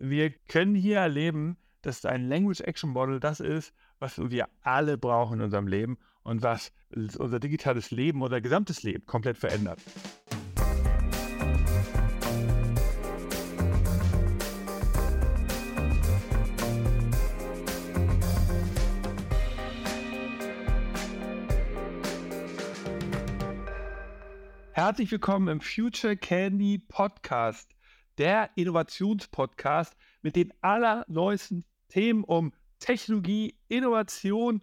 wir können hier erleben, dass ein Language Action Model das ist, was wir alle brauchen in unserem Leben und was unser digitales Leben oder gesamtes Leben komplett verändert. Herzlich willkommen im Future Candy Podcast, der Innovationspodcast mit den allerneuesten Themen um Technologie, Innovation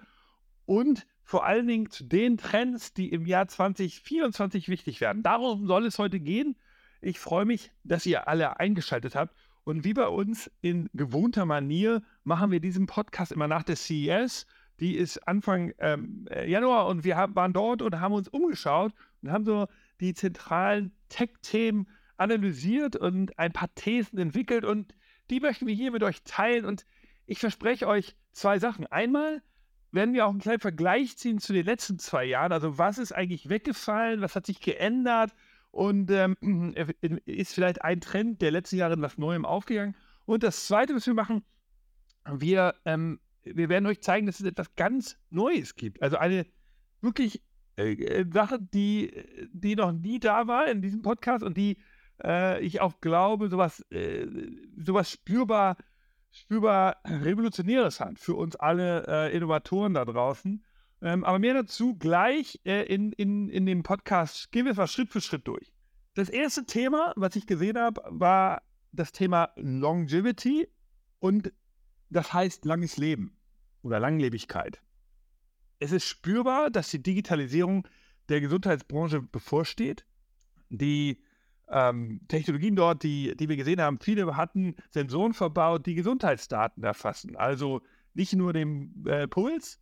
und vor allen Dingen zu den Trends, die im Jahr 2024 wichtig werden. Darum soll es heute gehen. Ich freue mich, dass ihr alle eingeschaltet habt. Und wie bei uns in gewohnter Manier machen wir diesen Podcast immer nach der CES. Die ist Anfang ähm, Januar und wir haben, waren dort und haben uns umgeschaut und haben so die zentralen Tech-Themen analysiert und ein paar Thesen entwickelt und die möchten wir hier mit euch teilen und ich verspreche euch zwei Sachen. Einmal werden wir auch einen kleinen Vergleich ziehen zu den letzten zwei Jahren. Also was ist eigentlich weggefallen, was hat sich geändert und ähm, ist vielleicht ein Trend der letzten Jahre in was Neuem aufgegangen. Und das Zweite, was wir machen, wir, ähm, wir werden euch zeigen, dass es etwas ganz Neues gibt. Also eine wirklich äh, äh, Sache, die, die noch nie da war in diesem Podcast und die äh, ich auch glaube, sowas, äh, sowas spürbar, spürbar Revolutionäres hat für uns alle äh, Innovatoren da draußen. Ähm, aber mehr dazu gleich äh, in, in, in dem Podcast. Gehen wir es mal Schritt für Schritt durch. Das erste Thema, was ich gesehen habe, war das Thema Longevity und das heißt langes Leben oder Langlebigkeit es ist spürbar, dass die Digitalisierung der Gesundheitsbranche bevorsteht. Die ähm, Technologien dort, die, die wir gesehen haben, viele hatten Sensoren verbaut, die Gesundheitsdaten erfassen. Also nicht nur den äh, Puls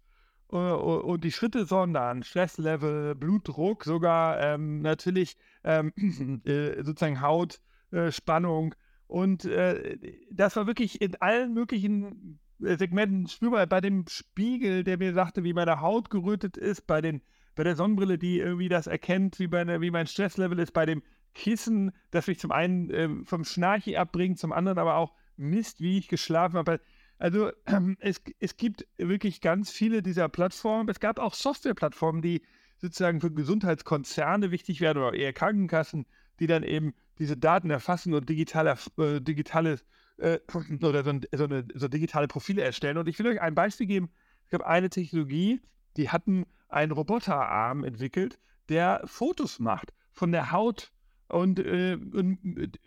äh, und die Schritte, sondern Stresslevel, Blutdruck, sogar ähm, natürlich ähm, äh, sozusagen Hautspannung. Äh, und äh, das war wirklich in allen möglichen Segmenten spürbar. Bei dem Spiegel, der mir sagte, wie meine Haut gerötet ist, bei, den, bei der Sonnenbrille, die irgendwie das erkennt, wie, meine, wie mein Stresslevel ist, bei dem Kissen, das mich zum einen äh, vom Schnarchi abbringt, zum anderen aber auch misst, wie ich geschlafen habe. Also ähm, es, es gibt wirklich ganz viele dieser Plattformen. Es gab auch Softwareplattformen, die sozusagen für Gesundheitskonzerne wichtig werden oder eher Krankenkassen, die dann eben diese Daten erfassen und digitale, äh, digitale äh, oder so, so, eine, so digitale Profile erstellen. Und ich will euch ein Beispiel geben. Es gab eine Technologie, die hatten einen Roboterarm entwickelt, der Fotos macht von der Haut und, äh, und,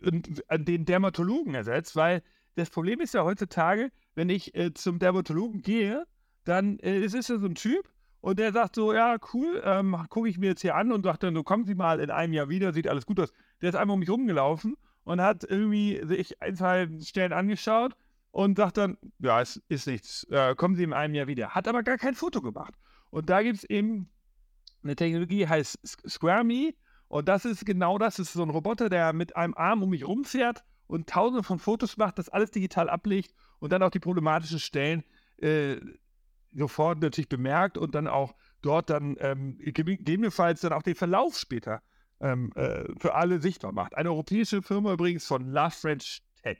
und den Dermatologen ersetzt, weil das Problem ist ja heutzutage, wenn ich äh, zum Dermatologen gehe, dann äh, ist es ja so ein Typ und der sagt so, ja, cool, ähm, gucke ich mir jetzt hier an und sagt dann, so kommen Sie mal in einem Jahr wieder, sieht alles gut aus. Der ist einmal um mich rumgelaufen und hat irgendwie sich ein, zwei Stellen angeschaut und sagt dann, ja, es ist nichts, äh, kommen Sie in einem Jahr wieder. Hat aber gar kein Foto gemacht. Und da gibt es eben eine Technologie, die heißt SquareMe. Und das ist genau das, das ist so ein Roboter, der mit einem Arm um mich rumfährt und tausende von Fotos macht, das alles digital ablegt und dann auch die problematischen Stellen äh, sofort natürlich bemerkt und dann auch dort dann ähm, gegebenenfalls dann auch den Verlauf später ähm, äh, für alle sichtbar macht. Eine europäische Firma übrigens von Love French Tech.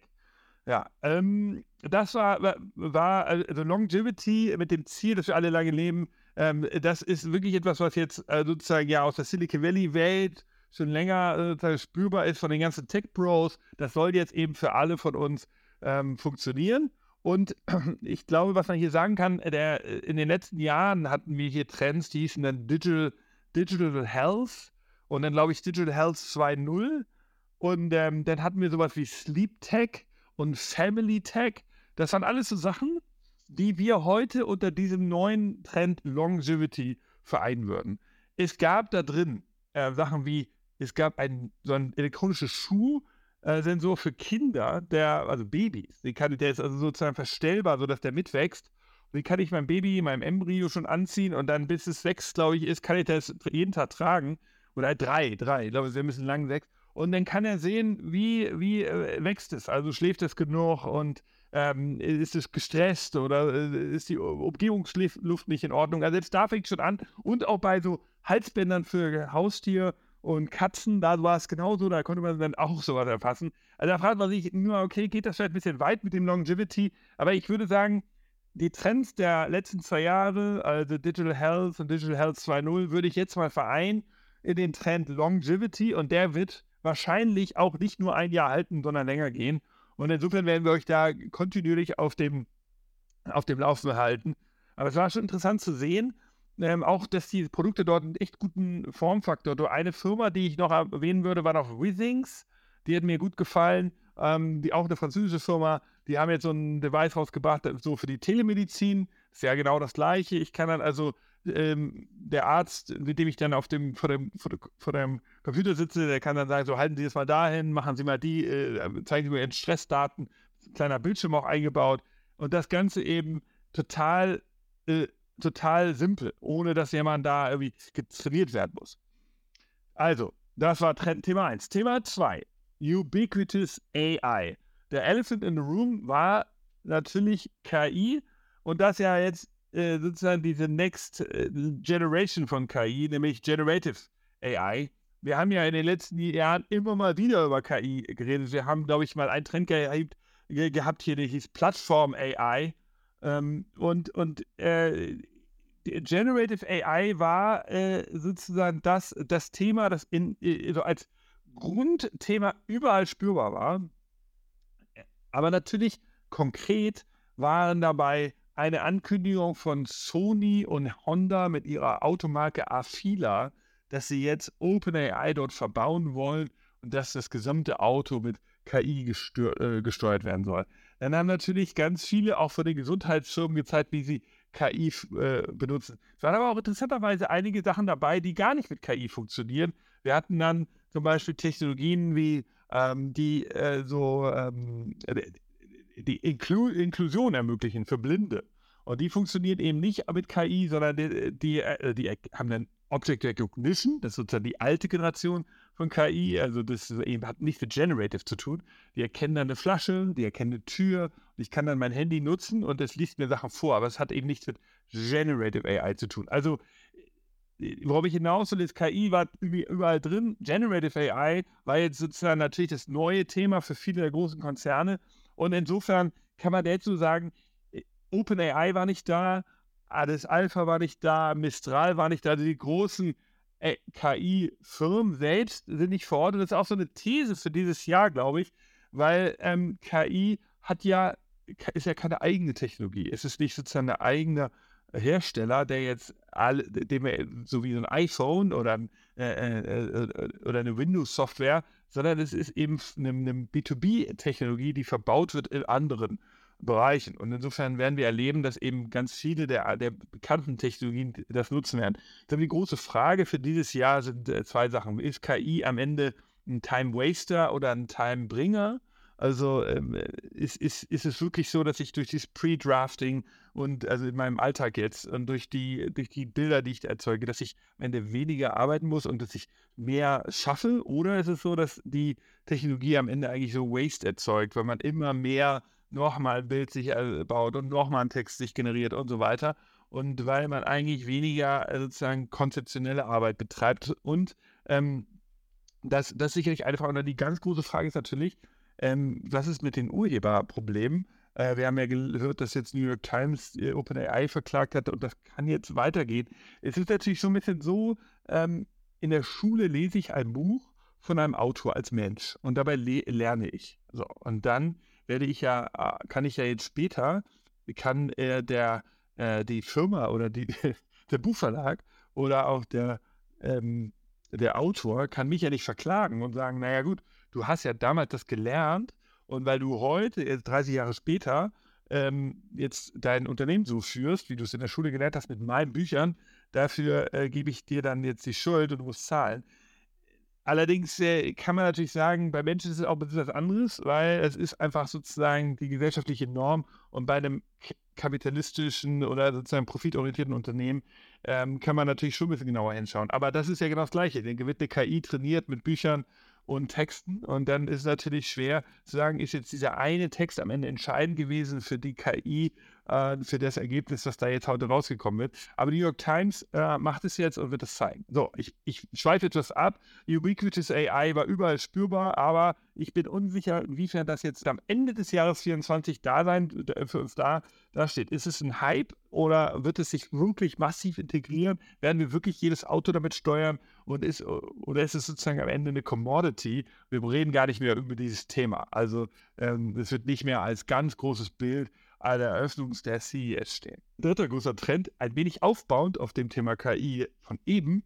Ja, ähm, das war, war also Longevity mit dem Ziel, dass wir alle lange leben. Ähm, das ist wirklich etwas, was jetzt äh, sozusagen ja aus der Silicon Valley Welt schon länger äh, spürbar ist von den ganzen Tech Bros. Das soll jetzt eben für alle von uns ähm, funktionieren. Und ich glaube, was man hier sagen kann, der, in den letzten Jahren hatten wir hier Trends, die hießen dann Digital, Digital Health und dann glaube ich Digital Health 2.0 und ähm, dann hatten wir sowas wie Sleep Tech und Family Tech. Das waren alles so Sachen, die wir heute unter diesem neuen Trend Longevity vereinen würden. Es gab da drin äh, Sachen wie, es gab ein, so ein elektronisches Schuh-Sensor für Kinder, der, also Babys, kann, der ist also sozusagen verstellbar, sodass der mitwächst. Den kann ich meinem Baby, meinem Embryo schon anziehen und dann bis es wächst, glaube ich, ist, kann ich das jeden Tag tragen. Oder drei, drei. Ich glaube, sie müssen lang sechs. Und dann kann er sehen, wie, wie äh, wächst es. Also schläft es genug und ähm, ist es gestresst oder äh, ist die Umgebungsluft nicht in Ordnung. Also jetzt da fängt schon an. Und auch bei so Halsbändern für Haustier und Katzen, da war es genauso, da konnte man dann auch sowas erfassen. Also da fragt man sich nur, okay, geht das vielleicht ein bisschen weit mit dem Longevity? Aber ich würde sagen, die Trends der letzten zwei Jahre, also Digital Health und Digital Health 2.0, würde ich jetzt mal vereinen in den Trend Longevity und der wird wahrscheinlich auch nicht nur ein Jahr halten, sondern länger gehen. Und insofern werden wir euch da kontinuierlich auf dem, auf dem Laufen halten. Aber es war schon interessant zu sehen, ähm, auch, dass die Produkte dort einen echt guten Formfaktor. haben. Eine Firma, die ich noch erwähnen würde, war noch Withings. Die hat mir gut gefallen. Ähm, die, auch eine französische Firma. Die haben jetzt so ein Device rausgebracht, so für die Telemedizin. Ist ja genau das Gleiche. Ich kann dann also ähm, der Arzt, mit dem ich dann auf dem, vor, dem, vor, vor, dem Computer sitze, der kann dann sagen, so halten Sie das mal dahin, machen Sie mal die, äh, zeigen Sie mir Ihren Stressdaten, kleiner Bildschirm auch eingebaut und das Ganze eben total, äh, total simpel, ohne dass jemand da irgendwie getrainiert werden muss. Also, das war Trend Thema 1. Thema 2, Ubiquitous AI. Der Elephant in the Room war natürlich KI und das ja jetzt äh, sozusagen diese Next äh, Generation von KI, nämlich Generative AI. Wir haben ja in den letzten Jahren immer mal wieder über KI geredet. Wir haben, glaube ich, mal einen Trend gehabt, gehabt hier, der hieß Plattform AI. Ähm, und und äh, Generative AI war äh, sozusagen das, das Thema, das in, also als Grundthema überall spürbar war. Aber natürlich konkret waren dabei eine Ankündigung von Sony und Honda mit ihrer Automarke Afila, dass sie jetzt OpenAI dort verbauen wollen und dass das gesamte Auto mit KI äh, gesteuert werden soll. Dann haben natürlich ganz viele auch von den Gesundheitsfirmen gezeigt, wie sie KI äh, benutzen. Es waren aber auch interessanterweise einige Sachen dabei, die gar nicht mit KI funktionieren. Wir hatten dann zum Beispiel Technologien wie ähm, die äh, so ähm, die Inklu Inklusion ermöglichen für Blinde. Und die funktioniert eben nicht mit KI, sondern die, die, äh, die haben dann Object Recognition, das ist sozusagen die alte Generation von KI, also das eben hat nichts mit Generative zu tun. Die erkennen dann eine Flasche, die erkennen eine Tür und ich kann dann mein Handy nutzen und es liest mir Sachen vor, aber es hat eben nichts mit Generative AI zu tun. Also worauf ich hinaus will, ist, KI war überall drin. Generative AI war jetzt sozusagen natürlich das neue Thema für viele der großen Konzerne und insofern kann man dazu sagen, OpenAI war nicht da, Addis Alpha war nicht da, Mistral war nicht da, also die großen äh, KI-Firmen selbst sind nicht vor Ort. Und das ist auch so eine These für dieses Jahr, glaube ich, weil ähm, KI hat ja, ist ja keine eigene Technologie. Es ist nicht sozusagen ein eigener Hersteller, der jetzt alle, dem so wie ein iPhone oder, äh, äh, äh, oder eine Windows-Software, sondern es ist eben eine, eine B2B-Technologie, die verbaut wird in anderen Bereichen. Und insofern werden wir erleben, dass eben ganz viele der, der bekannten Technologien das nutzen werden. Dann die große Frage für dieses Jahr sind äh, zwei Sachen. Ist KI am Ende ein Time Waster oder ein Time Bringer? Also ähm, ist, ist, ist es wirklich so, dass ich durch dieses Pre-Drafting und also in meinem Alltag jetzt und durch die, durch die Bilder, die ich erzeuge, dass ich am Ende weniger arbeiten muss und dass ich mehr schaffe? Oder ist es so, dass die Technologie am Ende eigentlich so Waste erzeugt, weil man immer mehr nochmal ein Bild sich äh, baut und nochmal ein Text sich generiert und so weiter. Und weil man eigentlich weniger äh, sozusagen konzeptionelle Arbeit betreibt. Und ähm, das, das ist sicherlich eine Frage. Und die ganz große Frage ist natürlich, ähm, was ist mit den Urheberproblemen? Äh, wir haben ja gehört, dass jetzt New York Times äh, OpenAI verklagt hat und das kann jetzt weitergehen. Es ist natürlich so ein bisschen so, ähm, in der Schule lese ich ein Buch von einem Autor als Mensch und dabei le lerne ich. So, und dann werde ich ja, äh, kann ich ja jetzt später, kann äh, der, äh, die Firma oder die, der Buchverlag oder auch der, ähm, der Autor kann mich ja nicht verklagen und sagen, naja gut, du hast ja damals das gelernt und weil du heute, jetzt 30 Jahre später, ähm, jetzt dein Unternehmen so führst, wie du es in der Schule gelernt hast mit meinen Büchern, dafür äh, gebe ich dir dann jetzt die Schuld und du musst zahlen. Allerdings äh, kann man natürlich sagen, bei Menschen ist es auch ein bisschen was anderes, weil es ist einfach sozusagen die gesellschaftliche Norm und bei einem kapitalistischen oder sozusagen profitorientierten Unternehmen ähm, kann man natürlich schon ein bisschen genauer hinschauen. Aber das ist ja genau das Gleiche. Dann wird eine KI trainiert mit Büchern und Texten. Und dann ist es natürlich schwer zu sagen, ist jetzt dieser eine Text am Ende entscheidend gewesen für die KI äh, für das Ergebnis, das da jetzt heute rausgekommen wird. Aber die New York Times äh, macht es jetzt und wird es zeigen. So, ich, ich schweife etwas ab. Ubiquitous AI war überall spürbar, aber ich bin unsicher, inwiefern das jetzt am Ende des Jahres 2024 da sein, für uns da, da steht. Ist es ein Hype oder wird es sich wirklich massiv integrieren? Werden wir wirklich jedes Auto damit steuern und ist, oder ist es sozusagen am Ende eine Commodity? Wir reden gar nicht mehr über dieses Thema. Also ähm, es wird nicht mehr als ganz großes Bild an der Eröffnung der CES stehen. Dritter großer Trend, ein wenig aufbauend auf dem Thema KI von eben,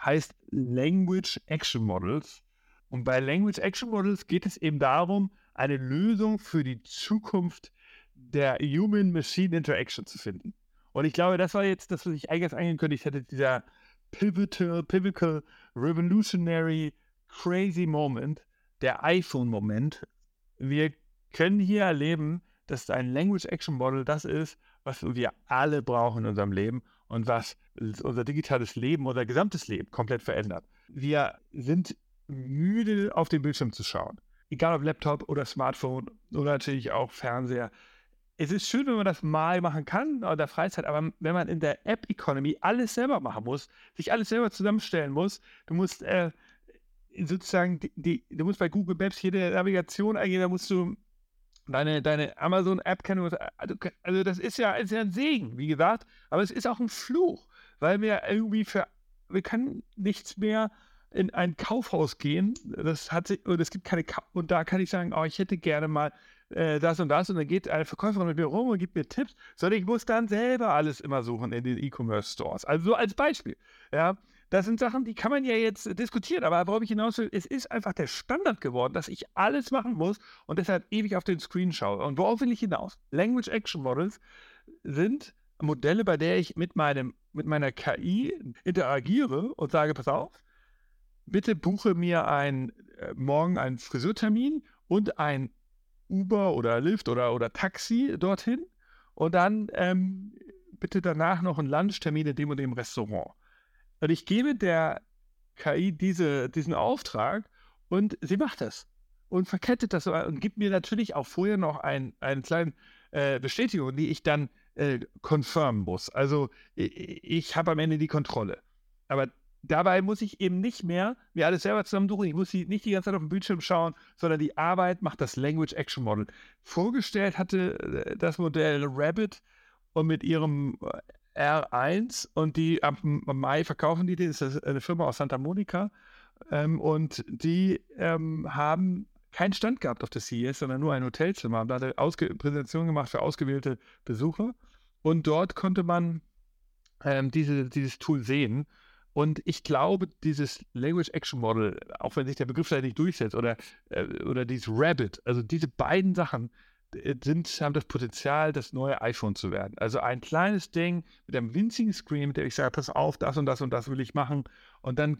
heißt Language Action Models. Und bei Language Action Models geht es eben darum, eine Lösung für die Zukunft der Human-Machine Interaction zu finden. Und ich glaube, das war jetzt das, was ich eingangs angekündigt hätte, dieser pivotal, pivotal, revolutionary, crazy Moment, der iPhone-Moment. Wir können hier erleben, dass ein Language Action Model das ist, was wir alle brauchen in unserem Leben und was unser digitales Leben, unser gesamtes Leben komplett verändert. Wir sind müde, auf den Bildschirm zu schauen. Egal ob Laptop oder Smartphone oder natürlich auch Fernseher. Es ist schön, wenn man das mal machen kann in der Freizeit, aber wenn man in der App-Economy alles selber machen muss, sich alles selber zusammenstellen muss, du musst äh, sozusagen, die, die, du musst bei Google Maps jede Navigation eingehen, da musst du deine, deine Amazon-App kennen. Also, also das ist ja, ist ja ein Segen, wie gesagt, aber es ist auch ein Fluch, weil wir irgendwie für, wir können nichts mehr in ein Kaufhaus gehen, das hat sich, und es gibt keine, Ka und da kann ich sagen, oh, ich hätte gerne mal äh, das und das und dann geht eine Verkäuferin mit mir rum und gibt mir Tipps, sondern ich muss dann selber alles immer suchen in den E-Commerce-Stores. Also so als Beispiel, ja. Das sind Sachen, die kann man ja jetzt diskutieren, aber worauf ich hinaus will, es ist einfach der Standard geworden, dass ich alles machen muss und deshalb ewig auf den Screen schaue. Und worauf will ich hinaus? Language Action Models sind Modelle, bei der ich mit, meinem, mit meiner KI interagiere und sage, pass auf, bitte buche mir ein, äh, morgen einen Friseurtermin und ein Uber oder Lyft oder, oder Taxi dorthin und dann ähm, bitte danach noch einen Lunchtermin in dem und dem Restaurant. Und ich gebe der KI diese, diesen Auftrag und sie macht das und verkettet das und gibt mir natürlich auch vorher noch ein, einen kleinen äh, Bestätigung, die ich dann äh, confirmen muss. Also ich, ich habe am Ende die Kontrolle. Aber dabei muss ich eben nicht mehr mir alles selber zusammensuchen. Ich muss nicht die ganze Zeit auf den Bildschirm schauen, sondern die Arbeit macht das Language Action Model. Vorgestellt hatte äh, das Modell Rabbit und mit ihrem äh, R1 und die am Mai verkaufen die, das ist eine Firma aus Santa Monica ähm, und die ähm, haben keinen Stand gehabt auf der CES, sondern nur ein Hotelzimmer. Haben da eine Ausge Präsentation gemacht für ausgewählte Besucher und dort konnte man ähm, diese, dieses Tool sehen und ich glaube, dieses Language Action Model, auch wenn sich der Begriff da nicht durchsetzt, oder, äh, oder dieses Rabbit, also diese beiden Sachen sind, haben das Potenzial, das neue iPhone zu werden. Also ein kleines Ding mit einem winzigen Screen, mit dem ich sage, pass auf, das und das und das will ich machen. Und dann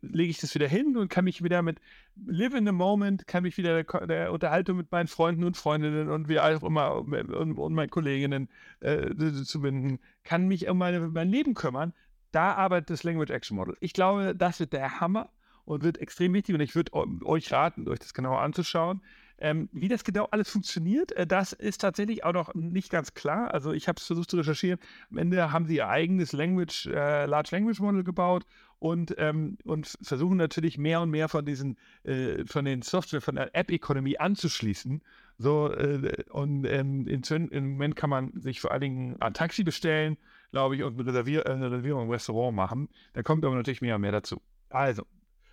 lege ich das wieder hin und kann mich wieder mit Live in the Moment, kann mich wieder der, der Unterhaltung mit meinen Freunden und Freundinnen und wie auch immer und, und meinen Kolleginnen äh, zu binden, kann mich um meine, mein Leben kümmern da arbeitet das Language Action Model. Ich glaube, das wird der Hammer und wird extrem wichtig. Und ich würde euch raten, euch das genauer anzuschauen. Ähm, wie das genau alles funktioniert, äh, das ist tatsächlich auch noch nicht ganz klar. Also ich habe es versucht zu recherchieren. Am Ende haben sie ihr eigenes Language, äh, Large Language Model gebaut und, ähm, und versuchen natürlich mehr und mehr von diesen, äh, von den Software, von der App-Economy anzuschließen. So, äh, und ähm, in, im Moment kann man sich vor allen Dingen ein Taxi bestellen glaube ich, und eine, Reservier äh, eine Reservierung im Restaurant machen. Da kommt aber natürlich mehr und mehr dazu. Also,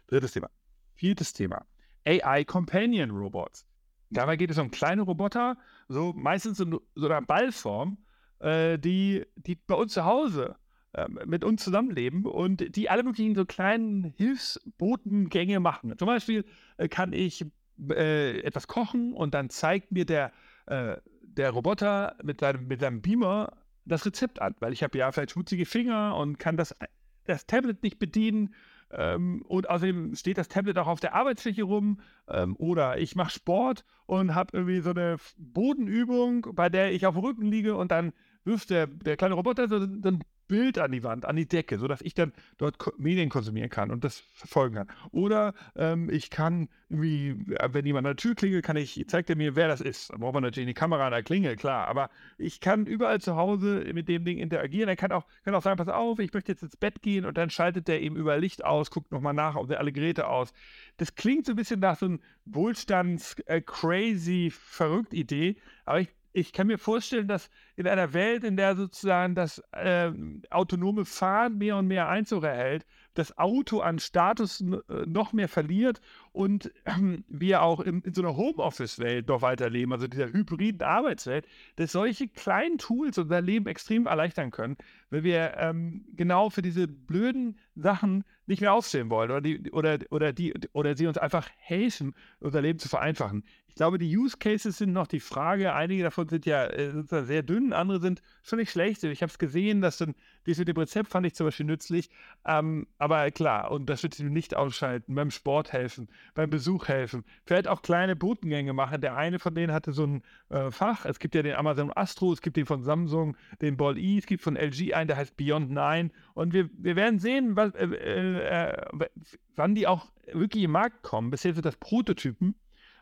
drittes Thema. Viertes Thema. AI Companion Robots. Dabei geht es um kleine Roboter, so meistens in so einer Ballform, äh, die, die bei uns zu Hause äh, mit uns zusammenleben und die alle möglichen so kleinen Hilfsbotengänge machen. Zum Beispiel äh, kann ich äh, etwas kochen und dann zeigt mir der, äh, der Roboter mit seinem, mit seinem Beamer das Rezept an, weil ich habe ja vielleicht schmutzige Finger und kann das, das Tablet nicht bedienen. Ähm, und außerdem steht das Tablet auch auf der Arbeitsfläche rum. Ähm, oder ich mache Sport und habe irgendwie so eine Bodenübung, bei der ich auf dem Rücken liege und dann wirft der, der kleine Roboter so, so einen Bild an die Wand, an die Decke, sodass ich dann dort Medien konsumieren kann und das verfolgen kann. Oder ähm, ich kann, wie, äh, wenn jemand an der Tür klingelt, kann ich, zeigt er mir, wer das ist. Da braucht man natürlich eine Kamera an der Klingel, klar. Aber ich kann überall zu Hause mit dem Ding interagieren. Er kann auch, kann auch sagen, pass auf, ich möchte jetzt ins Bett gehen und dann schaltet der eben überall Licht aus, guckt nochmal nach, ob er alle Geräte aus. Das klingt so ein bisschen nach so einem Wohlstands-crazy, äh, verrückt Idee, aber ich ich kann mir vorstellen, dass in einer Welt, in der sozusagen das äh, autonome Fahren mehr und mehr Einzug erhält, das Auto an Status äh, noch mehr verliert und äh, wir auch in, in so einer Homeoffice-Welt noch weiterleben, also dieser hybriden Arbeitswelt, dass solche kleinen Tools unser Leben extrem erleichtern können, weil wir ähm, genau für diese blöden Sachen nicht mehr aufstehen wollen oder, die, oder, oder, die, oder sie uns einfach helfen, unser Leben zu vereinfachen. Ich glaube, die Use Cases sind noch die Frage. Einige davon sind ja äh, sehr dünn, andere sind schon nicht schlecht. Ich habe es gesehen, dass dann dies mit dem Rezept fand ich zum Beispiel nützlich. Ähm, aber klar, und das wird nicht ausschalten, beim Sport helfen, beim Besuch helfen, vielleicht auch kleine Botengänge machen. Der eine von denen hatte so ein äh, Fach. Es gibt ja den Amazon Astro, es gibt den von Samsung, den Ball E, es gibt von LG einen, der heißt Beyond 9. Und wir, wir werden sehen, was, äh, äh, wann die auch wirklich im Markt kommen. Bisher sind das Prototypen,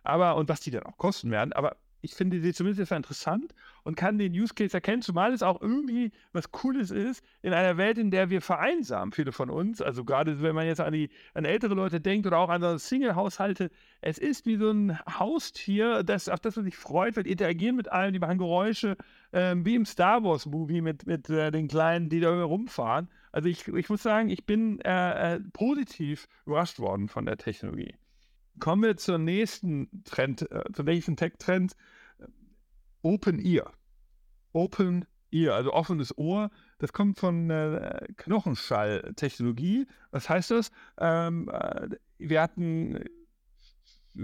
aber und was die dann auch kosten werden. Aber ich finde sie zumindest interessant und kann den Use Case erkennen, zumal es auch irgendwie was Cooles ist in einer Welt, in der wir vereinsamen, viele von uns. Also gerade wenn man jetzt an, die, an ältere Leute denkt oder auch an Single-Haushalte, es ist wie so ein Haustier, das, auf das man sich freut, weil interagieren mit allen, die machen Geräusche, äh, wie im Star Wars-Movie mit, mit äh, den Kleinen, die da rumfahren. Also ich, ich muss sagen, ich bin äh, äh, positiv überrascht worden von der Technologie. Kommen wir zur nächsten Trend, äh, zum nächsten Tech-Trend. Open Ear. Open Ear, also offenes Ohr. Das kommt von äh, Knochenschalltechnologie. Was heißt das? Ähm, äh, wir hatten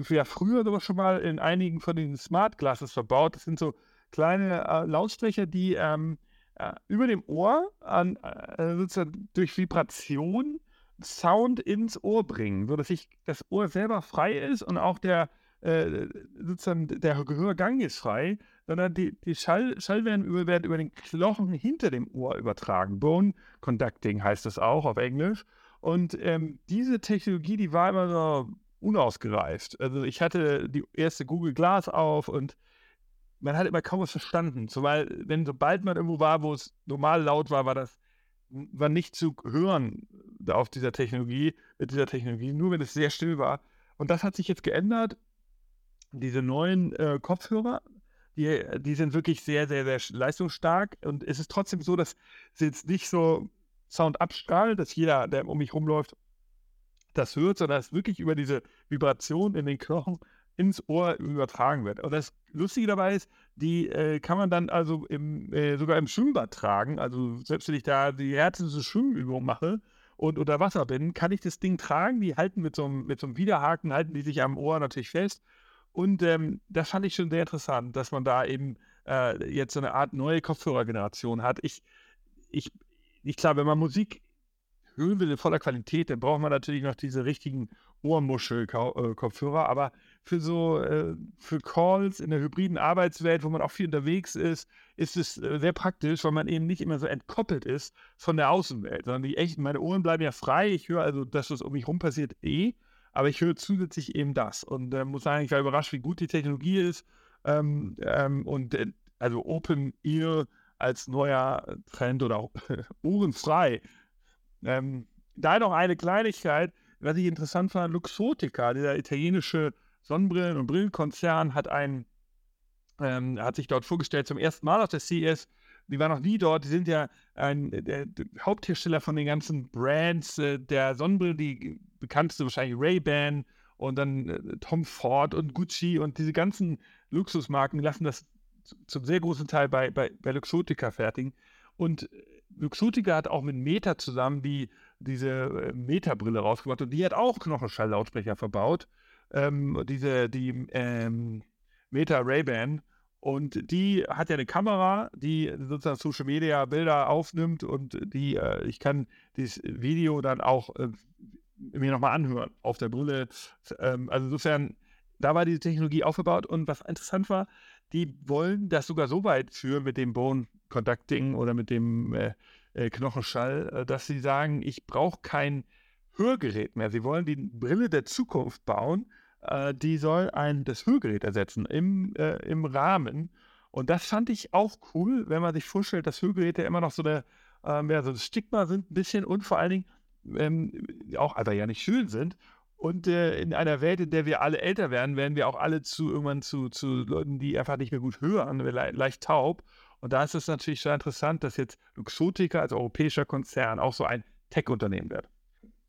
ja früher sogar schon mal in einigen von den Smart Glasses verbaut. Das sind so kleine äh, Lautsprecher, die ähm, äh, über dem Ohr an, äh, sozusagen durch Vibration Sound ins Ohr bringen, sodass sich das Ohr selber frei ist und auch der äh, sozusagen der Gehörgang ist frei, sondern die, die Schall, Schallwellen werden über den Knochen hinter dem Ohr übertragen. Bone Conducting heißt das auch auf Englisch. Und ähm, diese Technologie, die war immer so unausgereift. Also ich hatte die erste Google Glass auf und man hat immer kaum was verstanden. Zumal, wenn sobald man irgendwo war, wo es normal laut war, war das war nicht zu hören auf dieser Technologie, mit dieser Technologie, nur wenn es sehr still war. Und das hat sich jetzt geändert. Diese neuen äh, Kopfhörer, die, die sind wirklich sehr, sehr, sehr leistungsstark. Und es ist trotzdem so, dass sie jetzt nicht so Sound abstrahlen, dass jeder, der um mich rumläuft, das hört, sondern es wirklich über diese Vibration in den Knochen ins Ohr übertragen wird. Und das Lustige dabei ist, die äh, kann man dann also im, äh, sogar im Schwimmbad tragen. Also selbst wenn ich da die härteste Schwimmübung mache und unter Wasser bin, kann ich das Ding tragen. Die halten mit so einem, mit so einem Widerhaken, halten die sich am Ohr natürlich fest. Und ähm, das fand ich schon sehr interessant, dass man da eben äh, jetzt so eine Art neue Kopfhörergeneration hat. Ich, ich, ich glaube, wenn man Musik hören will in voller Qualität, dann braucht man natürlich noch diese richtigen Ohrmuschel-Kopfhörer. Aber für so, äh, für Calls in der hybriden Arbeitswelt, wo man auch viel unterwegs ist, ist es äh, sehr praktisch, weil man eben nicht immer so entkoppelt ist von der Außenwelt, sondern die echten, meine Ohren bleiben ja frei. Ich höre also das, was um mich rum passiert, eh. Aber ich höre zusätzlich eben das. Und äh, muss sagen, ich war überrascht, wie gut die Technologie ist. Ähm, ähm, und äh, also Open Ear als neuer Trend oder auch ohrenfrei. Ähm, da noch eine Kleinigkeit, was ich interessant fand, Luxotica, dieser italienische Sonnenbrillen- und Brillenkonzern, hat ein, ähm, hat sich dort vorgestellt zum ersten Mal auf der CES. Die waren noch nie dort. Die sind ja ein, der, der Haupthersteller von den ganzen Brands äh, der Sonnenbrillen, die bekannteste wahrscheinlich Ray-Ban und dann äh, Tom Ford und Gucci und diese ganzen Luxusmarken lassen das zum sehr großen Teil bei, bei, bei Luxotica fertigen. Und Luxotica hat auch mit Meta zusammen die, diese äh, Meta-Brille rausgebracht und die hat auch Knochenschall-Lautsprecher verbaut. Ähm, diese, die ähm, Meta Ray-Ban. Und die hat ja eine Kamera, die sozusagen Social Media Bilder aufnimmt und die, äh, ich kann dieses Video dann auch äh, mir nochmal anhören auf der Brille. Ähm, also insofern, da war diese Technologie aufgebaut und was interessant war, die wollen das sogar so weit führen mit dem Bone Conducting oder mit dem, äh, äh, Knochenschall, äh, dass sie sagen, ich brauche kein Hörgerät mehr. Sie wollen die Brille der Zukunft bauen. Äh, die soll ein das Hörgerät ersetzen im, äh, im Rahmen. Und das fand ich auch cool, wenn man sich vorstellt, dass Hörgeräte immer noch so eine ähm, ja, so ein Stigma sind ein bisschen und vor allen Dingen ähm, auch einfach ja nicht schön sind. Und äh, in einer Welt, in der wir alle älter werden, werden wir auch alle zu irgendwann zu, zu Leuten, die einfach nicht mehr gut hören, le leicht taub. Und da ist es natürlich sehr interessant, dass jetzt Luxotica als europäischer Konzern auch so ein Tech-Unternehmen wird.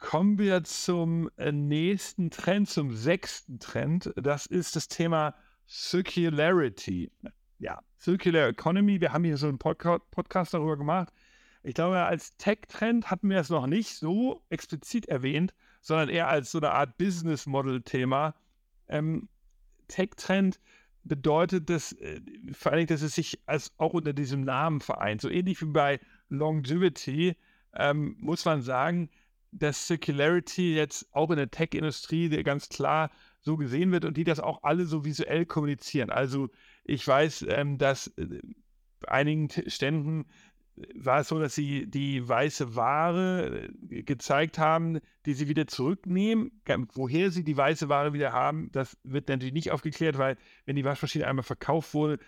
Kommen wir zum äh, nächsten Trend, zum sechsten Trend. Das ist das Thema Circularity. Ja, Circular Economy. Wir haben hier so einen Podca Podcast darüber gemacht. Ich glaube, als Tech-Trend hatten wir es noch nicht so explizit erwähnt, sondern eher als so eine Art Business-Model-Thema. Ähm, Tech-Trend bedeutet das äh, vor allem, dass es sich als auch unter diesem Namen vereint. So ähnlich wie bei Longevity ähm, muss man sagen, dass Circularity jetzt auch in der Tech-Industrie ganz klar so gesehen wird und die das auch alle so visuell kommunizieren. Also ich weiß, ähm, dass äh, einigen Ständen war es so, dass sie die weiße Ware äh, gezeigt haben, die sie wieder zurücknehmen. Woher sie die weiße Ware wieder haben, das wird natürlich nicht aufgeklärt, weil wenn die Waschmaschine einmal verkauft wurde,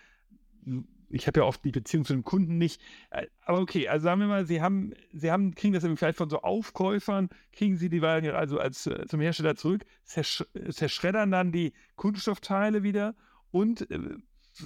ich habe ja oft die Beziehung zu den Kunden nicht. Äh, aber okay, also sagen wir mal, sie haben, sie haben, kriegen das vielleicht von so Aufkäufern, kriegen sie die Ware also als äh, zum Hersteller zurück, zersch zerschreddern dann die Kunststoffteile wieder und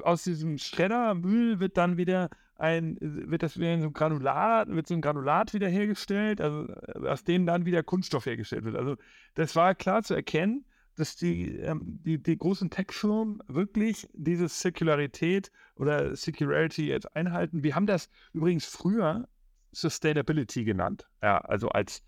aus diesem Schreddermüll wird dann wieder ein, wird das wieder in so ein Granulat, wird so ein Granulat wieder hergestellt, also äh, aus dem dann wieder Kunststoff hergestellt wird. Also das war klar zu erkennen, dass die, ähm, die, die großen Tech-Firmen wirklich diese Circularität oder Circularity jetzt einhalten. Wir haben das übrigens früher Sustainability genannt, ja, also als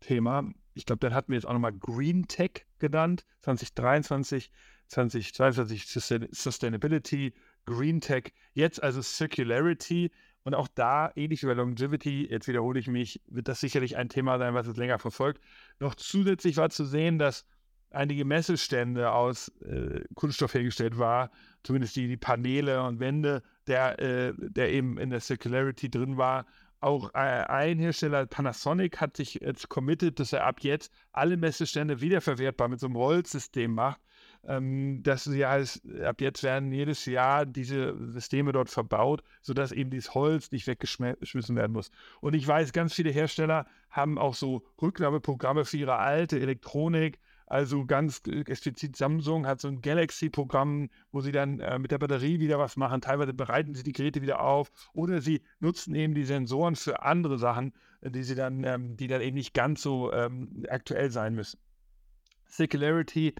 Thema. Ich glaube, dann hatten wir jetzt auch nochmal Green Tech genannt, 2023, 2022 Sustainability, Green Tech, jetzt also Circularity. Und auch da, ähnlich wie bei Longevity, jetzt wiederhole ich mich, wird das sicherlich ein Thema sein, was es länger verfolgt. Noch zusätzlich war zu sehen, dass einige Messestände aus äh, Kunststoff hergestellt war, zumindest die, die Paneele und Wände, der, äh, der eben in der Circularity drin war. Auch äh, ein Hersteller, Panasonic, hat sich jetzt committed, dass er ab jetzt alle Messestände wiederverwertbar mit so einem Rollsystem macht ähm, dass heißt, ab jetzt werden jedes Jahr diese Systeme dort verbaut, sodass eben dieses Holz nicht weggeschmissen werden muss. Und ich weiß, ganz viele Hersteller haben auch so Rücknahmeprogramme für ihre alte Elektronik. Also ganz explizit Samsung hat so ein Galaxy-Programm, wo sie dann äh, mit der Batterie wieder was machen. Teilweise bereiten sie die Geräte wieder auf oder sie nutzen eben die Sensoren für andere Sachen, die sie dann, ähm, die dann eben nicht ganz so ähm, aktuell sein müssen. Circularity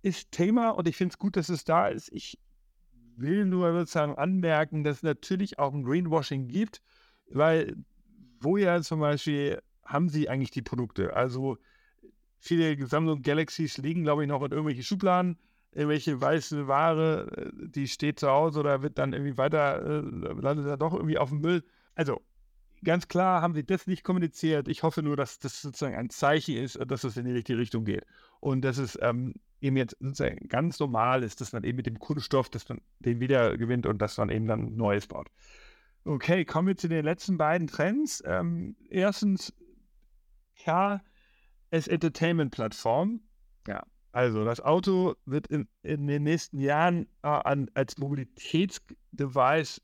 ist Thema und ich finde es gut, dass es da ist. Ich will nur sozusagen anmerken, dass es natürlich auch ein Greenwashing gibt, weil woher zum Beispiel haben sie eigentlich die Produkte? Also viele Samsung Galaxies liegen, glaube ich, noch in irgendwelchen Schubladen. Irgendwelche weiße Ware, äh, die steht zu Hause oder wird dann irgendwie weiter, äh, landet da doch irgendwie auf dem Müll. Also ganz klar haben sie das nicht kommuniziert. Ich hoffe nur, dass das sozusagen ein Zeichen ist, dass es in die richtige Richtung geht. Und dass es ähm, eben jetzt sozusagen ganz normal ist, dass man eben mit dem Kunststoff, dass man den wieder gewinnt und dass man eben dann Neues baut. Okay, kommen wir zu den letzten beiden Trends. Ähm, erstens, Car as Entertainment-Plattform. Ja, also das Auto wird in, in den nächsten Jahren äh, an, als Mobilitätsdevice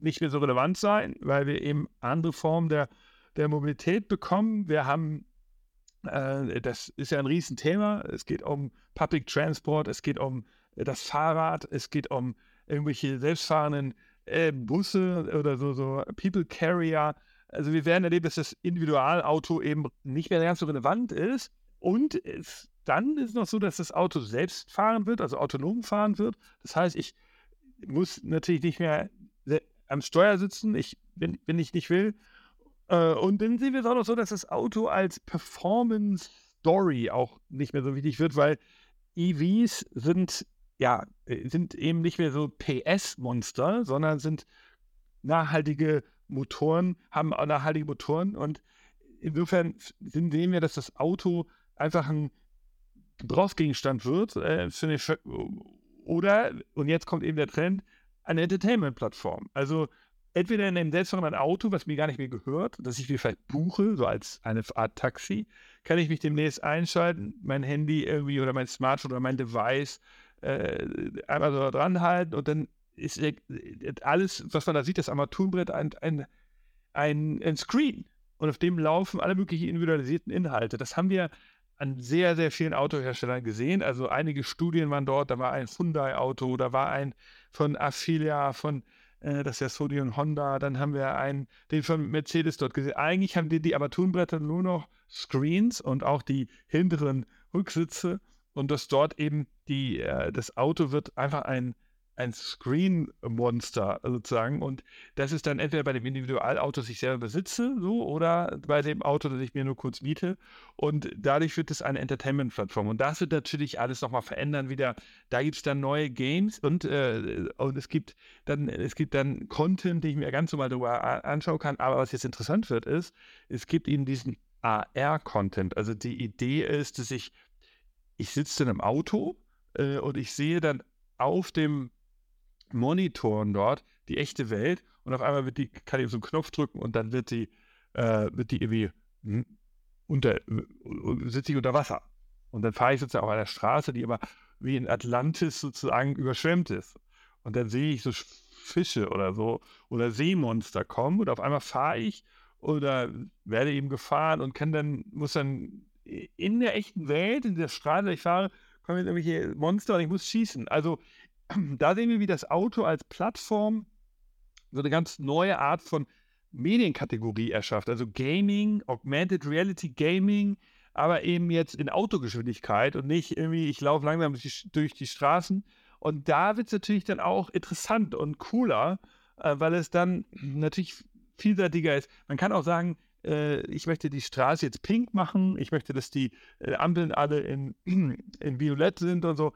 nicht mehr so relevant sein, weil wir eben andere Formen der, der Mobilität bekommen. Wir haben, äh, das ist ja ein Riesenthema, es geht um Public Transport, es geht um das Fahrrad, es geht um irgendwelche selbstfahrenden äh, Busse oder so, so People Carrier. Also wir werden erleben, dass das Individualauto eben nicht mehr ganz so relevant ist. Und es, dann ist es noch so, dass das Auto selbst fahren wird, also autonom fahren wird. Das heißt, ich muss natürlich nicht mehr am Steuer sitzen, ich, wenn, wenn ich nicht will. Äh, und dann sehen wir es auch noch so, dass das Auto als Performance Story auch nicht mehr so wichtig wird, weil EVs sind ja äh, sind eben nicht mehr so PS-Monster, sondern sind nachhaltige Motoren, haben auch nachhaltige Motoren und insofern sehen wir, dass das Auto einfach ein Gebrauchsgegenstand wird äh, für eine, oder, und jetzt kommt eben der Trend, eine Entertainment-Plattform. Also entweder in einem selbstfahrenden Auto, was mir gar nicht mehr gehört, das ich mir vielleicht buche, so als eine Art Taxi, kann ich mich demnächst einschalten, mein Handy irgendwie oder mein Smartphone oder mein Device äh, einmal so dran halten und dann ist alles, was man da sieht, das Armaturenbrett, ein, ein, ein, ein Screen. Und auf dem laufen alle möglichen individualisierten Inhalte. Das haben wir an sehr, sehr vielen Autoherstellern gesehen. Also einige Studien waren dort, da war ein Hyundai-Auto, da war ein von Afilia, von äh, das ist ja und Honda, dann haben wir einen, den von Mercedes dort gesehen. Eigentlich haben die, die Armaturenbretter nur noch Screens und auch die hinteren Rücksitze und dass dort eben die, äh, das Auto wird einfach ein ein Screen-Monster sozusagen. Und das ist dann entweder bei dem Individualauto, das ich selber besitze, so, oder bei dem Auto, das ich mir nur kurz miete. Und dadurch wird es eine Entertainment-Plattform. Und das wird natürlich alles nochmal verändern wieder. Da gibt es dann neue Games und, äh, und es gibt dann, es gibt dann Content, den ich mir ganz normal darüber anschauen kann. Aber was jetzt interessant wird, ist, es gibt eben diesen AR-Content. Also die Idee ist, dass ich, ich sitze in einem Auto äh, und ich sehe dann auf dem monitoren dort die echte Welt und auf einmal wird die, kann ich so einen Knopf drücken und dann wird die, äh, wird die irgendwie hm, unter, sitze ich unter Wasser. Und dann fahre ich sozusagen auf einer Straße, die aber wie in Atlantis sozusagen überschwemmt ist. Und dann sehe ich so Fische oder so oder Seemonster kommen und auf einmal fahre ich oder werde eben gefahren und kann dann, muss dann in der echten Welt, in der Straße, ich fahre, kommen jetzt irgendwelche Monster und ich muss schießen. Also da sehen wir, wie das Auto als Plattform so eine ganz neue Art von Medienkategorie erschafft. Also Gaming, Augmented Reality Gaming, aber eben jetzt in Autogeschwindigkeit und nicht irgendwie, ich laufe langsam durch die, Straßen. Und da wird es natürlich dann auch interessant und cooler, äh, weil es dann natürlich vielseitiger ist. Man kann auch sagen, äh, ich möchte die Straße jetzt pink machen, ich möchte, dass die äh, Ampeln alle in, in Violett sind und so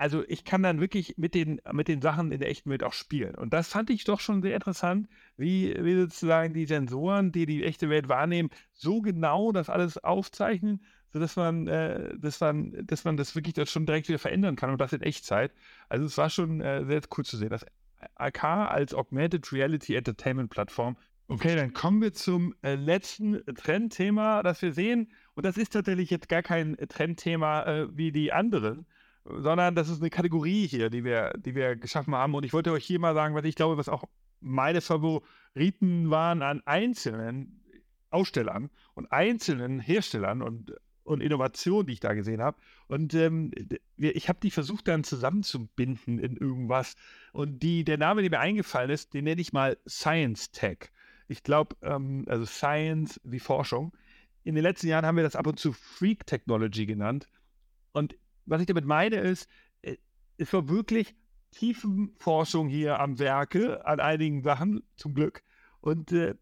also ich kann dann wirklich mit den, mit den Sachen in der echten Welt auch spielen. Und das fand ich doch schon sehr interessant, wie, wie sozusagen die Sensoren, die die echte Welt wahrnehmen, so genau das alles aufzeichnen, sodass man, äh, dass man, dass man das wirklich das schon direkt wieder verändern kann und das in Echtzeit. Also es war schon äh, sehr cool zu sehen. Das AK als Augmented Reality Entertainment Plattform. Okay, dann kommen wir zum äh, letzten Trendthema, das wir sehen. Und das ist tatsächlich jetzt gar kein Trendthema äh, wie die anderen, sondern das ist eine Kategorie hier, die wir, die wir geschaffen haben. Und ich wollte euch hier mal sagen, was ich glaube, was auch meine Favoriten waren an einzelnen Ausstellern und einzelnen Herstellern und, und Innovationen, die ich da gesehen habe. Und ähm, ich habe die versucht dann zusammenzubinden in irgendwas. Und die, der Name, der mir eingefallen ist, den nenne ich mal Science Tech. Ich glaube, ähm, also Science wie Forschung. In den letzten Jahren haben wir das ab und zu Freak Technology genannt. Und was ich damit meine ist, äh, es war wirklich Tiefenforschung hier am Werke an einigen Sachen, zum Glück. Und äh,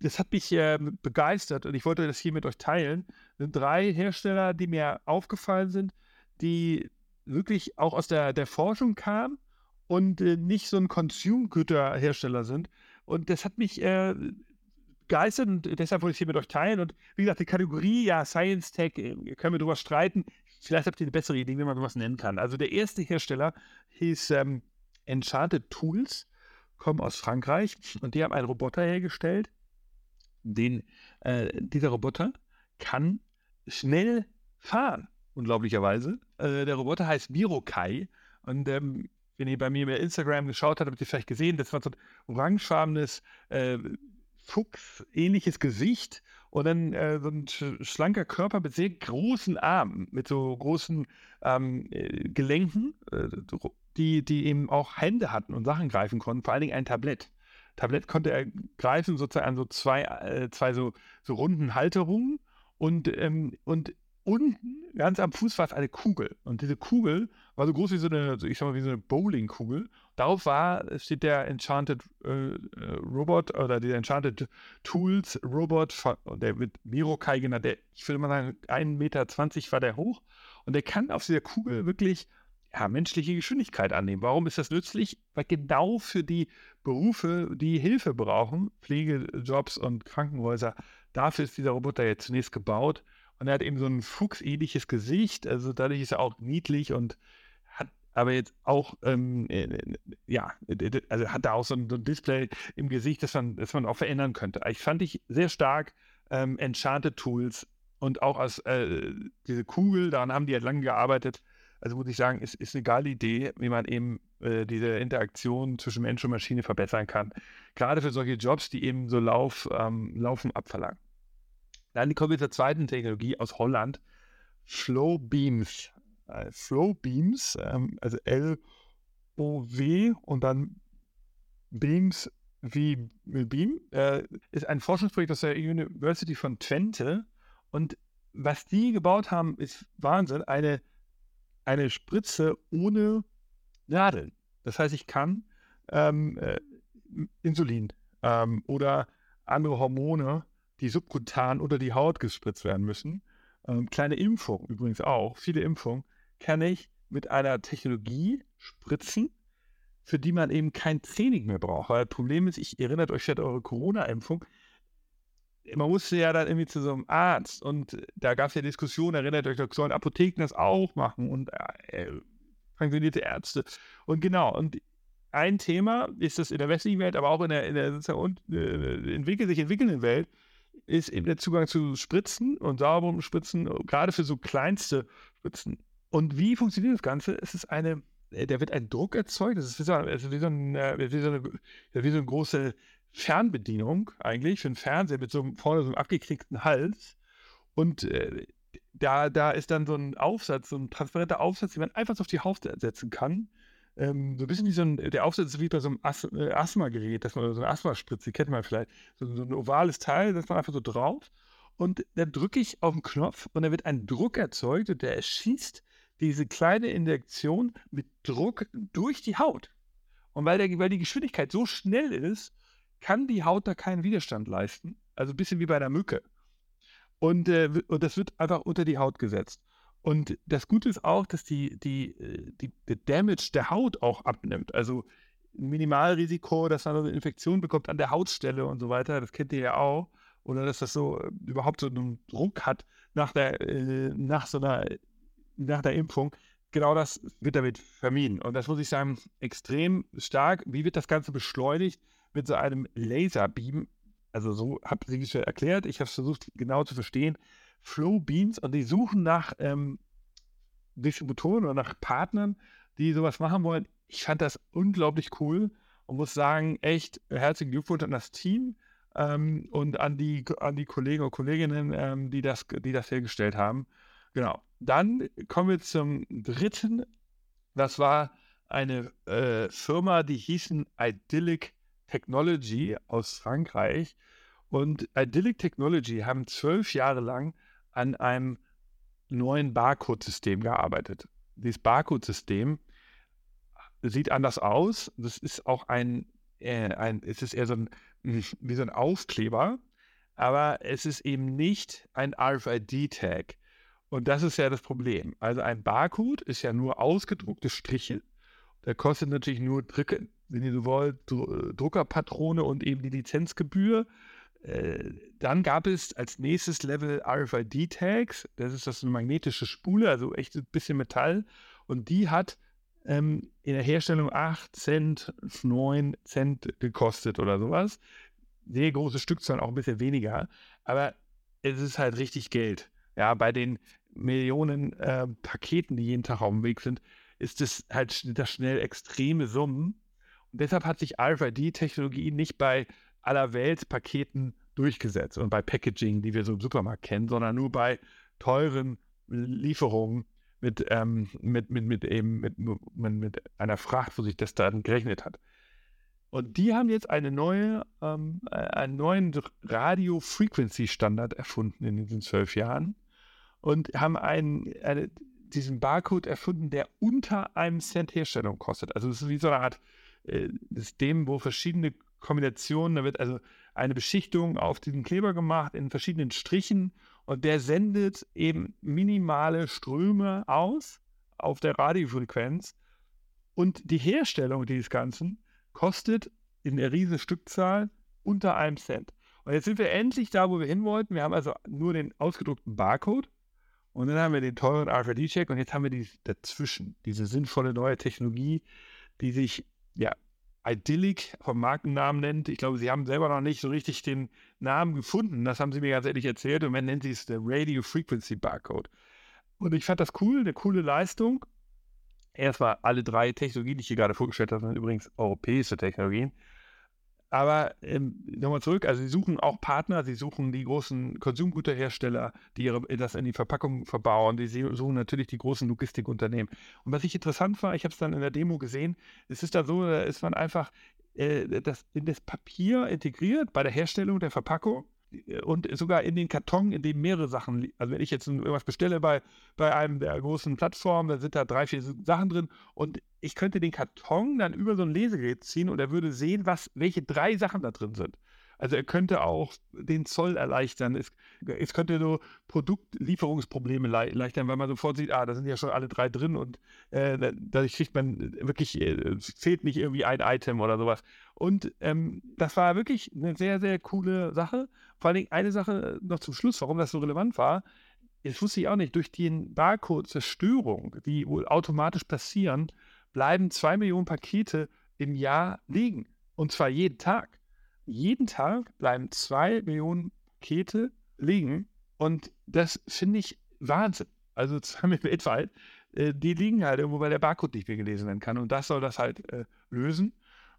das hat mich äh, begeistert und ich wollte das hier mit euch teilen. Es sind drei Hersteller, die mir aufgefallen sind, die wirklich auch aus der, der Forschung kamen und äh, nicht so ein Konsumgüterhersteller sind. Und das hat mich äh, begeistert und deshalb wollte ich es hier mit euch teilen. Und wie gesagt, die Kategorie, ja, Science Tech, äh, können wir drüber streiten. Vielleicht habt ihr eine bessere Idee, wie man sowas nennen kann. Also der erste Hersteller hieß ähm, Enchanted Tools, kommen aus Frankreich und die haben einen Roboter hergestellt. Den, äh, dieser Roboter kann schnell fahren, unglaublicherweise. Äh, der Roboter heißt Mirokai und ähm, wenn ihr bei mir bei Instagram geschaut habt, habt ihr vielleicht gesehen, das war so ein orangefarbenes äh, Fuchs-ähnliches Gesicht und dann äh, so ein schlanker Körper mit sehr großen Armen, mit so großen ähm, äh, Gelenken, äh, die, die eben auch Hände hatten und Sachen greifen konnten, vor allen Dingen ein Tablett. Tablett konnte er greifen, sozusagen an so zwei, äh, zwei so, so runden Halterungen und, ähm, und unten, ganz am Fuß, war es eine Kugel. Und diese Kugel war so groß wie so eine, ich sag mal, wie so eine Bowlingkugel. Darauf war, steht der Enchanted äh, äh Robot oder der Enchanted Tools Robot, der wird Mirokai genannt, der, ich würde mal sagen, 1,20 Meter war der hoch. Und der kann auf dieser Kugel wirklich ja, menschliche Geschwindigkeit annehmen. Warum ist das nützlich? Weil genau für die Berufe, die Hilfe brauchen, Pflegejobs und Krankenhäuser, dafür ist dieser Roboter jetzt zunächst gebaut. Und er hat eben so ein fuchsähnliches Gesicht, also dadurch ist er auch niedlich und hat aber jetzt auch, ähm, äh, äh ja, also hat da auch so ein, so ein, Display im Gesicht, das man, das man auch verändern könnte. Ich fand ich sehr stark ähm, Enchanted Tools und auch als äh, diese Kugel, daran haben die ja lange gearbeitet. Also muss ich sagen, ist, ist eine geile Idee, wie man eben äh, diese Interaktion zwischen Mensch und Maschine verbessern kann. Gerade für solche Jobs, die eben so Lauf, ähm, Laufen abverlangen. Dann kommen wir zur zweiten Technologie aus Holland. Flow Beams. Äh, Flow Beams, ähm, also L-O-W und dann Beams wie Beam, äh, ist ein Forschungsprojekt aus der University von Twente. Und was die gebaut haben, ist Wahnsinn. Eine, eine Spritze ohne Nadeln. Das heißt, ich kann ähm, äh, Insulin ähm, oder andere Hormone, die subkutan unter die Haut gespritzt werden müssen, ähm, kleine Impfungen übrigens auch, viele Impfungen, kann ich mit einer Technologie spritzen, für die man eben kein Training mehr braucht. Weil das Problem ist, ich erinnert euch vielleicht eure Corona-Impfung, man musste ja dann irgendwie zu so einem Arzt und da gab es ja Diskussionen, erinnert euch, sollen Apotheken das auch machen und äh, pensionierte Ärzte. Und genau, und ein Thema ist das in der westlichen Welt, aber auch in der, in der und, äh, entwickelt, sich entwickelnden Welt, ist eben der Zugang zu Spritzen und sauberen Spritzen, gerade für so kleinste Spritzen. Und wie funktioniert das Ganze? Es ist eine, äh, da wird ein Druck erzeugt, das ist wie so, also wie so, ein, äh, wie so, eine, wie so eine große Fernbedienung eigentlich für einen Fernseher mit so einem, vorne so einem abgeknickten Hals. Und äh, da, da ist dann so ein Aufsatz, so ein transparenter Aufsatz, den man einfach so auf die Haut setzen kann. Ähm, so ein bisschen wie so ein, der Aufsatz ist wie bei so einem As äh, Asthma-Gerät, das man so eine Asthma-Spritze, kennt man vielleicht. So, so, ein ovales Teil, das man einfach so drauf. Und da drücke ich auf den Knopf und da wird ein Druck erzeugt und der erschießt diese kleine Injektion mit Druck durch die Haut. Und weil, der, weil die Geschwindigkeit so schnell ist, kann die Haut da keinen Widerstand leisten. Also ein bisschen wie bei der Mücke. Und, äh, und das wird einfach unter die Haut gesetzt. Und das Gute ist auch, dass die, die, äh, die, die Damage der Haut auch abnimmt. Also Minimalrisiko, dass man eine Infektion bekommt an der Hautstelle und so weiter, das kennt ihr ja auch. Oder dass das so äh, überhaupt so einen Druck hat nach der, äh, nach so einer, nach der Impfung. Genau das wird damit vermieden. Und das muss ich sagen, extrem stark. Wie wird das Ganze beschleunigt? Mit so einem Laserbeam also so habe ich es erklärt, ich habe es versucht genau zu verstehen, Flow Beans und die suchen nach ähm, Distributoren oder nach Partnern, die sowas machen wollen. Ich fand das unglaublich cool und muss sagen, echt herzlichen Glückwunsch an das Team ähm, und an die, an die Kollegen und Kolleginnen, ähm, die, das, die das hergestellt haben. Genau. Dann kommen wir zum dritten. Das war eine äh, Firma, die hießen Idyllic Technology aus Frankreich. Und Idyllic Technology haben zwölf Jahre lang an einem neuen Barcode-System gearbeitet. Dieses Barcode-System sieht anders aus. Das ist auch ein, äh, ein es ist eher so ein, wie so ein Aufkleber, aber es ist eben nicht ein RFID-Tag. Und das ist ja das Problem. Also ein Barcode ist ja nur ausgedruckte Striche. Der kostet natürlich nur Drücke, wenn ihr so wollt, Druckerpatrone und eben die Lizenzgebühr. Äh, dann gab es als nächstes Level RFID-Tags. Das ist das eine magnetische Spule, also echt ein bisschen Metall. Und die hat ähm, in der Herstellung 8 Cent, 9 Cent gekostet oder sowas. Sehr große Stückzahlen, auch ein bisschen weniger. Aber es ist halt richtig Geld. Ja, bei den Millionen äh, Paketen, die jeden Tag auf dem Weg sind, ist es halt das schnell extreme Summen. Und deshalb hat sich RFID-Technologie nicht bei aller Welt Paketen durchgesetzt und bei Packaging, die wir so im Supermarkt kennen, sondern nur bei teuren Lieferungen mit, ähm, mit, mit, mit, eben, mit, mit einer Fracht, wo sich das dann gerechnet hat. Und die haben jetzt eine neue, ähm, äh, einen neuen Radio-Frequency-Standard erfunden in diesen zwölf Jahren und haben einen, eine, diesen Barcode erfunden, der unter einem Cent Herstellung kostet. Also es ist wie so eine Art äh, System, wo verschiedene Kombinationen, da wird also eine Beschichtung auf diesen Kleber gemacht in verschiedenen Strichen und der sendet eben minimale Ströme aus auf der Radiofrequenz und die Herstellung dieses Ganzen kostet in der riesen Stückzahl unter einem Cent. Und jetzt sind wir endlich da, wo wir hin wollten. Wir haben also nur den ausgedruckten Barcode Und dann haben wir den teuren RFID-Check und jetzt haben wir die dazwischen, diese sinnvolle neue Technologie, die sich ja Idyllic vom Markennamen nennt. Ich glaube, sie haben selber noch nicht so richtig den Namen gefunden. Das haben sie mir ganz ehrlich erzählt. Und man nennt sie es der Radio Frequency Barcode. Und ich fand das cool, eine coole Leistung. Erstmal alle drei Technologien, die ich hier gerade vorgestellt habe, sind übrigens europäische Technologien. Aber ähm, nochmal zurück, also sie suchen auch Partner, sie suchen die großen Konsumgüterhersteller, die ihre, das in die Verpackung verbauen, die suchen natürlich die großen Logistikunternehmen. Und was ich interessant war, ich habe es dann in der Demo gesehen, es ist da so, da ist man einfach äh, das, in das Papier integriert bei der Herstellung der Verpackung und sogar in den Karton, in dem mehrere Sachen. Also wenn ich jetzt irgendwas bestelle bei, bei einem der großen Plattformen, dann sind da drei, vier Sachen drin und ich könnte den Karton dann über so ein Lesegerät ziehen und er würde sehen, was, welche drei Sachen da drin sind. Also er könnte auch den Zoll erleichtern. Es, es könnte so Produktlieferungsprobleme erleichtern, weil man sofort sieht, ah, da sind ja schon alle drei drin und äh, dadurch kriegt man wirklich, äh, fehlt nicht irgendwie ein Item oder sowas. Und ähm, das war wirklich eine sehr, sehr coole Sache. Vor allen Dingen eine Sache noch zum Schluss, warum das so relevant war. Das wusste ich auch nicht. Durch die Barcode-Zerstörung, die wohl automatisch passieren, bleiben zwei Millionen Pakete im Jahr liegen. Und zwar jeden Tag jeden Tag bleiben zwei Millionen Pakete liegen und das finde ich Wahnsinn. Also zwei Millionen weltweit, äh, die liegen halt irgendwo, weil der Barcode nicht mehr gelesen werden kann und das soll das halt äh, lösen.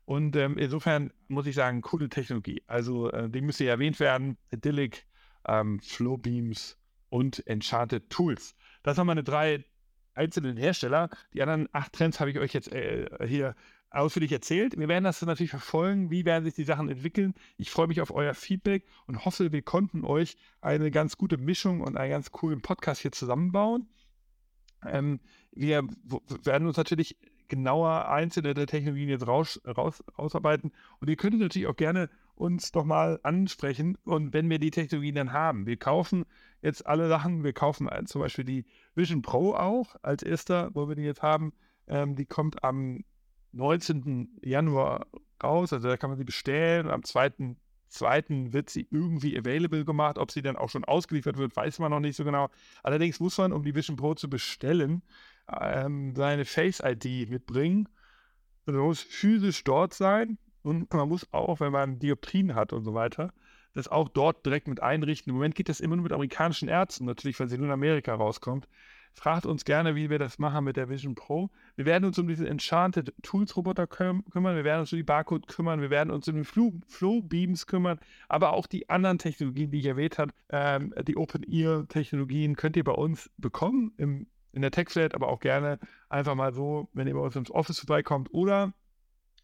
Und ähm, insofern muss ich sagen, coole Technologie. Also äh, die müsste erwähnt werden. Idyllic, ähm, Flowbeams und Enchanted Tools. Das sind meine drei einzelnen Hersteller. Die anderen acht Trends habe ich euch jetzt äh, hier ausführlich erzählt. Wir werden das natürlich verfolgen, wie werden sich die Sachen entwickeln. Ich freue mich auf euer Feedback und hoffe, wir konnten euch eine ganz gute Mischung und einen ganz coolen Podcast hier zusammenbauen. Ähm, wir werden uns natürlich genauer einzelne der Technologien jetzt raus, raus, rausarbeiten und ihr könntet natürlich auch gerne uns doch mal ansprechen und wenn wir die Technologien dann haben. Wir kaufen jetzt alle Sachen, wir kaufen zum Beispiel die Vision Pro auch als erster, wo wir die jetzt haben. Ähm, die kommt am 19. Januar raus. Also da kann man sie bestellen. Am 2. 2. wird sie irgendwie available gemacht. Ob sie dann auch schon ausgeliefert wird, weiß man noch nicht so genau. Allerdings muss man, um die Vision Pro zu bestellen, ähm, seine Face-ID mitbringen. Also man muss physisch dort sein und man muss auch, wenn man Dioptrien hat und so weiter, das auch dort direkt mit einrichten. Im Moment geht das immer nur mit amerikanischen Ärzten, natürlich, weil sie nur in Amerika rauskommt. Fragt uns gerne, wie wir das machen mit der Vision Pro. Wir werden uns um diesen Enchanted Tools Roboter küm kümmern, wir werden uns um die Barcode kümmern, wir werden uns um die Flow, Flow Beams kümmern, aber auch die anderen Technologien, die ich erwähnt habe, ähm, die Open Ear Technologien könnt ihr bei uns bekommen im, in der TechFlat, aber auch gerne einfach mal so, wenn ihr bei uns ins Office vorbeikommt oder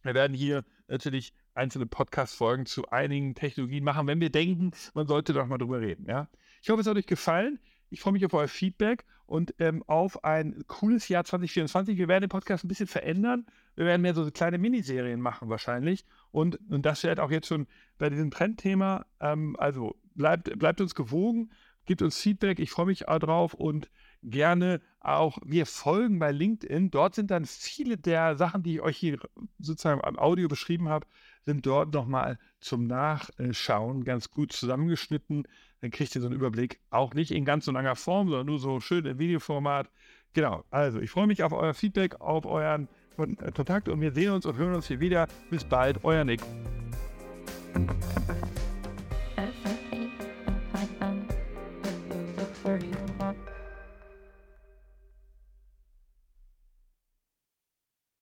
wir werden hier natürlich einzelne Podcast-Folgen zu einigen Technologien machen, wenn wir denken, man sollte doch mal drüber reden. Ja? Ich hoffe, es hat euch gefallen. Ich freue mich auf euer Feedback und ähm, auf ein cooles Jahr 2024. Wir werden den Podcast ein bisschen verändern. Wir werden mehr so kleine Miniserien machen wahrscheinlich. Und, und das wird auch jetzt schon bei diesem Trendthema. Ähm, also bleibt, bleibt uns gewogen, gebt uns Feedback. Ich freue mich drauf und gerne auch, wir folgen bei LinkedIn. Dort sind dann viele der Sachen, die ich euch hier sozusagen am Audio beschrieben habe, sind dort nochmal zum Nachschauen ganz gut zusammengeschnitten. Dann kriegt ihr so einen Überblick. Auch nicht in ganz so langer Form, sondern nur so schön im Videoformat. Genau, also ich freue mich auf euer Feedback, auf euren Kontakt und wir sehen uns und hören uns hier wieder. Bis bald, euer Nick. Sorry.